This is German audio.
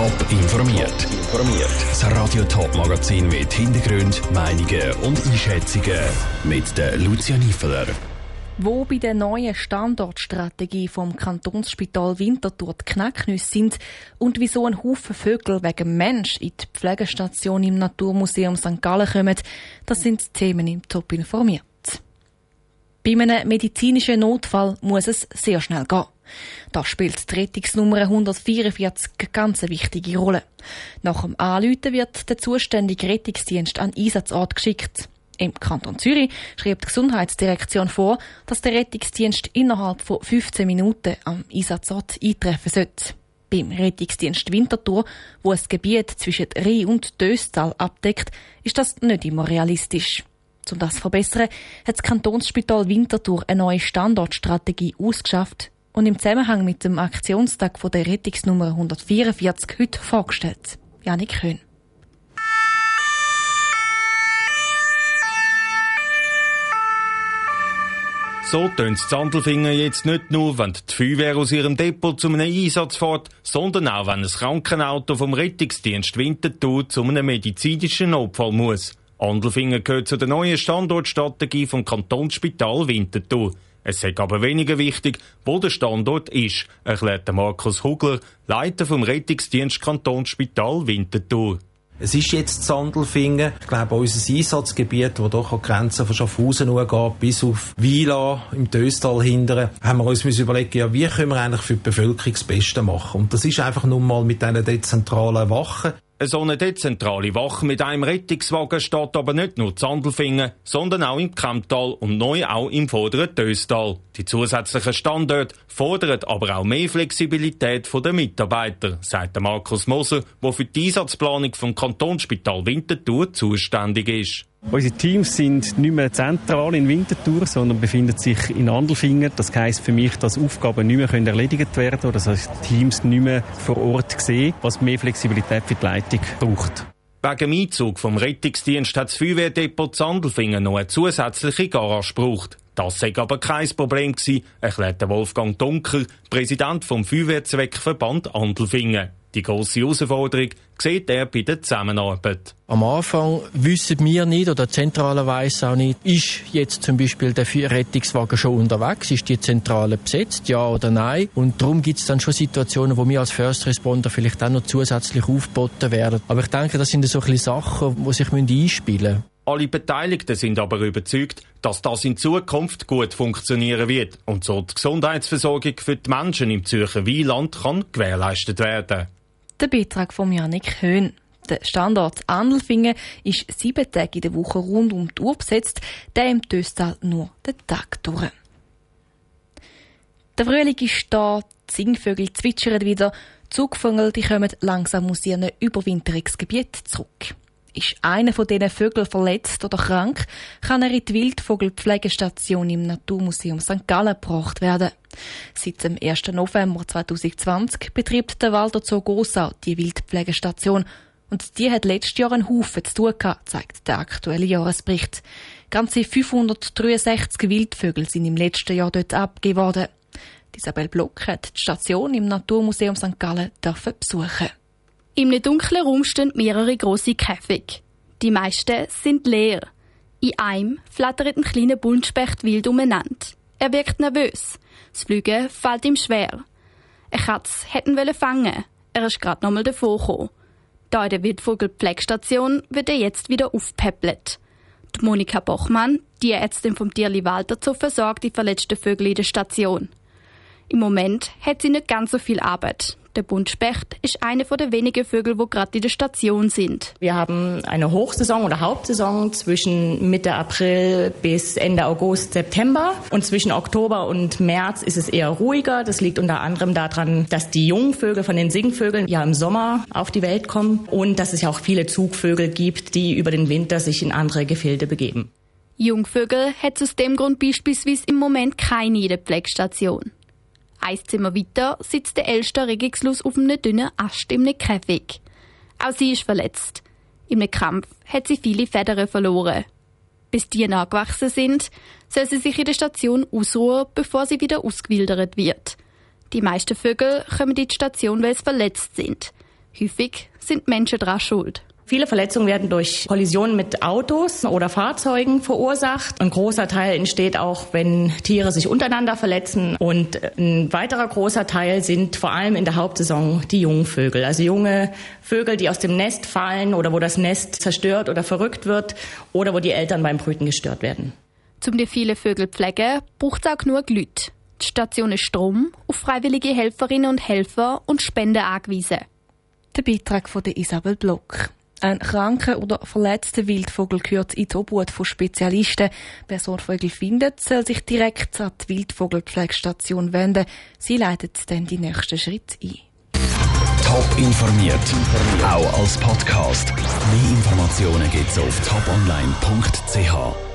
Top informiert. Informiert. Das Radio Top Magazin mit Hintergrund, Meinungen und Einschätzungen mit der Lucia Niefeler. Wo bei der neuen Standortstrategie vom Kantonsspital Winterthur die Knacknüsse sind und wieso ein Haufen Vögel wegen Mensch in die Pflegestation im Naturmuseum St. Gallen kommen, das sind Themen im Top informiert. Bei einem medizinischen Notfall muss es sehr schnell gehen. Da spielt die Rettungsnummer 144 eine ganz wichtige Rolle. Nach dem Anrufen wird der zuständige Rettungsdienst an Einsatzort geschickt. Im Kanton Zürich schreibt die Gesundheitsdirektion vor, dass der Rettungsdienst innerhalb von 15 Minuten am Einsatzort eintreffen sollte. Beim Rettungsdienst Winterthur, wo es Gebiet zwischen Rhein und Döstal abdeckt, ist das nicht immer realistisch. Um das zu verbessern, hat das Kantonsspital Winterthur eine neue Standortstrategie ausgeschafft und im Zusammenhang mit dem Aktionstag von der Rettungsnummer 144 heute vorgestellt. Janik Höhn. So tönt Sandelfinger jetzt nicht nur, wenn die Feuerwehr aus ihrem Depot zu einem Einsatz fährt, sondern auch, wenn ein Krankenauto vom Rettungsdienst Winterthur zu einem medizinischen Notfall muss. Andelfinger gehört zu der neuen Standortstrategie vom Kantonsspital Winterthur. Es ist aber weniger wichtig, wo der Standort ist, erklärt Markus Hugler, Leiter vom Rettungsdienst Kantonsspital Winterthur. Es ist jetzt Sandelfingen. Ich glaube, unser Einsatzgebiet, das doch an die Grenzen von Schaffhausen geht, bis auf Wila im Döstal hindern, haben wir uns überlegen, ja, wie können wir eigentlich für die Bevölkerung das Beste machen? Und das ist einfach nun mal mit diesen dezentralen Wachen. So eine dezentrale Wache mit einem Rettungswagen steht aber nicht nur in Sandelfingen, sondern auch im Kemptal und neu auch im vorderen Töstal. Die zusätzlichen Standorte fordern aber auch mehr Flexibilität der Mitarbeiter, sagt Markus Moser, der für die Einsatzplanung vom Kantonsspital Winterthur zuständig ist. Unsere Teams sind nicht mehr zentral in Winterthur, sondern befinden sich in Andelfingen. Das heisst für mich, dass Aufgaben nicht mehr erledigt werden können oder dass Teams nicht mehr vor Ort sehen, was mehr Flexibilität für die Leitung braucht. Wegen dem Einzug vom Rettungsdienst hat das Feuerwehrdepot Sandelfingen noch eine zusätzliche Garage gebraucht. Das sei aber kein Problem gewesen, erklärte Wolfgang Dunker, Präsident vom Feuerwehrzweckverband Andelfingen. Die grosse Herausforderung sieht er bei der Zusammenarbeit. Am Anfang wissen wir nicht oder die Zentrale weiss auch nicht, ist jetzt zum Beispiel der Rettungswagen schon unterwegs, ist die Zentrale besetzt, ja oder nein. Und darum gibt es dann schon Situationen, wo wir als First Responder vielleicht auch noch zusätzlich aufgeboten werden. Aber ich denke, das sind so ein Sachen, die sich einspielen müssen. Alle Beteiligten sind aber überzeugt, dass das in Zukunft gut funktionieren wird und so die Gesundheitsversorgung für die Menschen im Zürcher Wieland kann gewährleistet werden. Der Beitrag von Janik Höhn. Der Standort Andelfingen ist sieben Tage in der Woche rund um die Uhr besetzt, der im Töstal nur den Tag durch. Der Frühling ist da, die Singvögel zwitschern wieder, die Zugvögel die kommen langsam aus ihren Überwinterungsgebiet zurück. Ist einer von diesen Vögeln verletzt oder krank, kann er in die Wildvogelpflegestation im Naturmuseum St. Gallen gebracht werden. Seit dem 1. November 2020 betreibt der Walter Zoo Gossau die Wildpflegestation. Und die hat letztes Jahr einen Haufen zu tun gehabt, zeigt der aktuelle Jahresbericht. Ganze 563 Wildvögel sind im letzten Jahr dort abgegeben worden. Isabel Block hat die Station im Naturmuseum St. Gallen besuchen. Im dunklen Raum stehen mehrere große Käfige. Die meisten sind leer. In einem flattert ein kleiner Buntspecht wild umeinander. Er wirkt nervös. Das Fliegen fällt ihm schwer. Eine Katze hätten wollen fangen. Er ist gerade nochmal davor gekommen. Da in der Wildvogelpflegstation wird er jetzt wieder aufpäppelt. Die Monika Bochmann, die Ärztin vom Tierli Walter, so versorgt die verletzten Vögel in der Station. Im Moment hat sie nicht ganz so viel Arbeit. Der Buntspecht ist eine der wenigen Vögel, wo gerade in der Station sind. Wir haben eine Hochsaison oder Hauptsaison zwischen Mitte April bis Ende August, September. Und zwischen Oktober und März ist es eher ruhiger. Das liegt unter anderem daran, dass die Jungvögel von den Singvögeln ja im Sommer auf die Welt kommen und dass es ja auch viele Zugvögel gibt, die über den Winter sich in andere Gefilde begeben. Jungvögel hat aus dem Grund beispielsweise im Moment keine in der Pflegestation. Ein Zimmer weiter sitzt der ältere Regungslus auf einem dünnen Ast im Käfig. Auch sie ist verletzt. Im Kampf hat sie viele Federn verloren. Bis die nachgewachsen sind, soll sie sich in der Station ausruhen, bevor sie wieder ausgewildert wird. Die meisten Vögel kommen in die Station, weil sie verletzt sind. Häufig sind Menschen daran schuld. Viele Verletzungen werden durch Kollisionen mit Autos oder Fahrzeugen verursacht. Ein großer Teil entsteht auch, wenn Tiere sich untereinander verletzen. Und ein weiterer großer Teil sind vor allem in der Hauptsaison die jungen Vögel. Also junge Vögel, die aus dem Nest fallen oder wo das Nest zerstört oder verrückt wird oder wo die Eltern beim Brüten gestört werden. Zum die viele Vögel pflegen, braucht es auch genug Leute. Die Station ist Strom, auf freiwillige Helferinnen und Helfer und Spenden angewiesen. Der Beitrag von Isabel Block. Ein kranker oder verletzter Wildvogel gehört in die Obhut von Spezialisten. Wer so einen Vogel findet, soll sich direkt an die Wildvogelpflegestation wenden. Sie leitet dann die nächsten Schritte ein. Top informiert, auch als Podcast. Mehr Informationen gibt's auf toponline.ch.